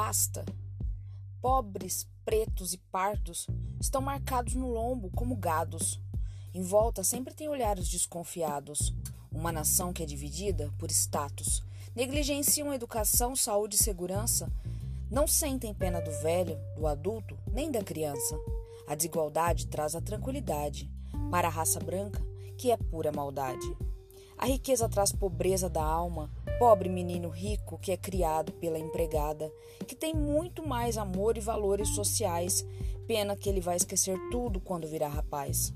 Basta! Pobres, pretos e pardos estão marcados no lombo como gados. Em volta sempre tem olhares desconfiados. Uma nação que é dividida por status. Negligenciam educação, saúde e segurança. Não sentem pena do velho, do adulto, nem da criança. A desigualdade traz a tranquilidade para a raça branca, que é pura maldade. A riqueza traz pobreza da alma, pobre menino rico que é criado pela empregada, que tem muito mais amor e valores sociais, pena que ele vai esquecer tudo quando virar rapaz.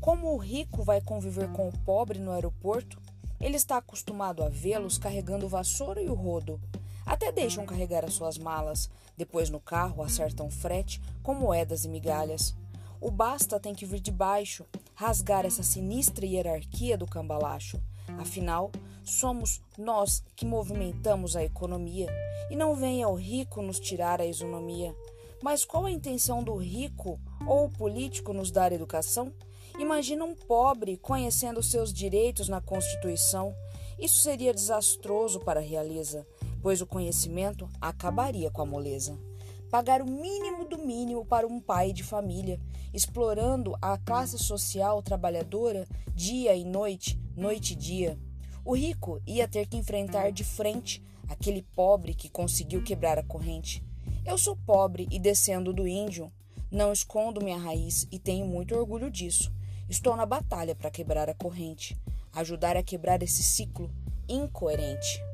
Como o rico vai conviver com o pobre no aeroporto? Ele está acostumado a vê-los carregando o vassoura e o rodo. Até deixam carregar as suas malas, depois no carro acertam frete com moedas e migalhas. O basta tem que vir de baixo, rasgar essa sinistra hierarquia do cambalacho. Afinal, somos nós que movimentamos a economia e não venha o rico nos tirar a isonomia. Mas qual a intenção do rico ou político nos dar educação? Imagina um pobre conhecendo seus direitos na Constituição. Isso seria desastroso para a realiza, pois o conhecimento acabaria com a moleza pagar o mínimo do mínimo para um pai de família, explorando a classe social trabalhadora dia e noite, noite e dia. O rico ia ter que enfrentar de frente aquele pobre que conseguiu quebrar a corrente. Eu sou pobre e descendo do índio. Não escondo minha raiz e tenho muito orgulho disso. Estou na batalha para quebrar a corrente, ajudar a quebrar esse ciclo incoerente.